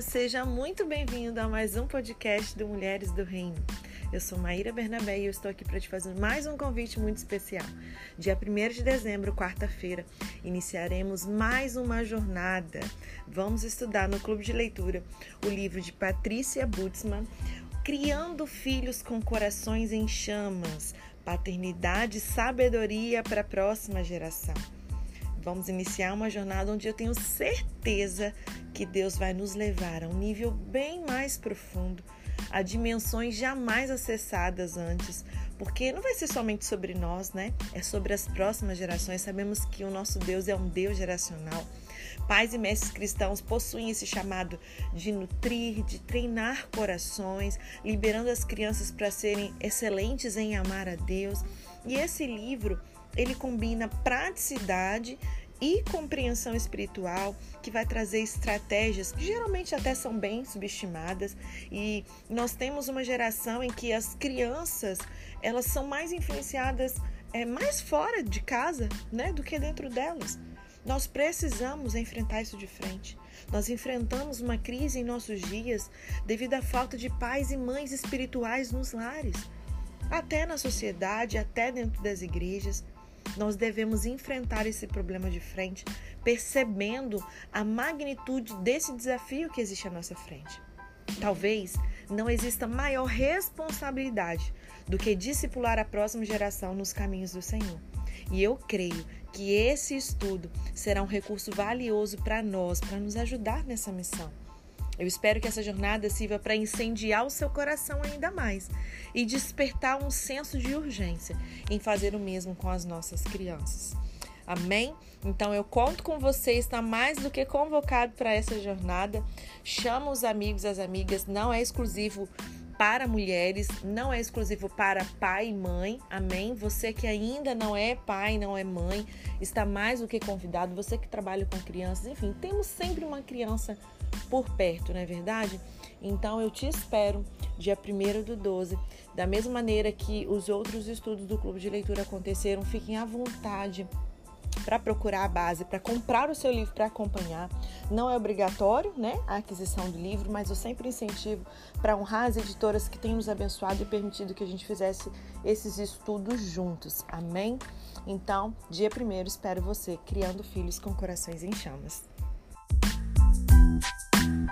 Seja muito bem-vindo a mais um podcast do Mulheres do Reino. Eu sou Maíra Bernabé e eu estou aqui para te fazer mais um convite muito especial. Dia 1 de dezembro, quarta-feira, iniciaremos mais uma jornada. Vamos estudar no Clube de Leitura o livro de Patrícia Butzmann, Criando Filhos com Corações em Chamas, Paternidade e Sabedoria para a Próxima Geração. Vamos iniciar uma jornada onde eu tenho certeza que Deus vai nos levar a um nível bem mais profundo, a dimensões jamais acessadas antes, porque não vai ser somente sobre nós, né? É sobre as próximas gerações. Sabemos que o nosso Deus é um Deus geracional. Pais e mestres cristãos possuem esse chamado de nutrir, de treinar corações, liberando as crianças para serem excelentes em amar a Deus. E esse livro ele combina praticidade e compreensão espiritual, que vai trazer estratégias que geralmente até são bem subestimadas. E nós temos uma geração em que as crianças elas são mais influenciadas é, mais fora de casa né, do que dentro delas. Nós precisamos enfrentar isso de frente. Nós enfrentamos uma crise em nossos dias devido à falta de pais e mães espirituais nos lares, até na sociedade, até dentro das igrejas. Nós devemos enfrentar esse problema de frente, percebendo a magnitude desse desafio que existe à nossa frente. Talvez não exista maior responsabilidade do que discipular a próxima geração nos caminhos do Senhor. E eu creio que esse estudo será um recurso valioso para nós, para nos ajudar nessa missão. Eu espero que essa jornada sirva para incendiar o seu coração ainda mais e despertar um senso de urgência em fazer o mesmo com as nossas crianças. Amém? Então eu conto com você, está mais do que convocado para essa jornada. Chama os amigos, as amigas, não é exclusivo para mulheres, não é exclusivo para pai e mãe. Amém? Você que ainda não é pai, não é mãe, está mais do que convidado. Você que trabalha com crianças, enfim, temos sempre uma criança por perto, não é verdade? Então eu te espero dia 1 do 12. Da mesma maneira que os outros estudos do Clube de Leitura aconteceram, fiquem à vontade para procurar a base, para comprar o seu livro para acompanhar. Não é obrigatório, né, a aquisição do livro, mas eu sempre incentivo para honrar as editoras que têm nos abençoado e permitido que a gente fizesse esses estudos juntos. Amém? Então, dia primeiro espero você criando filhos com corações em chamas. うん。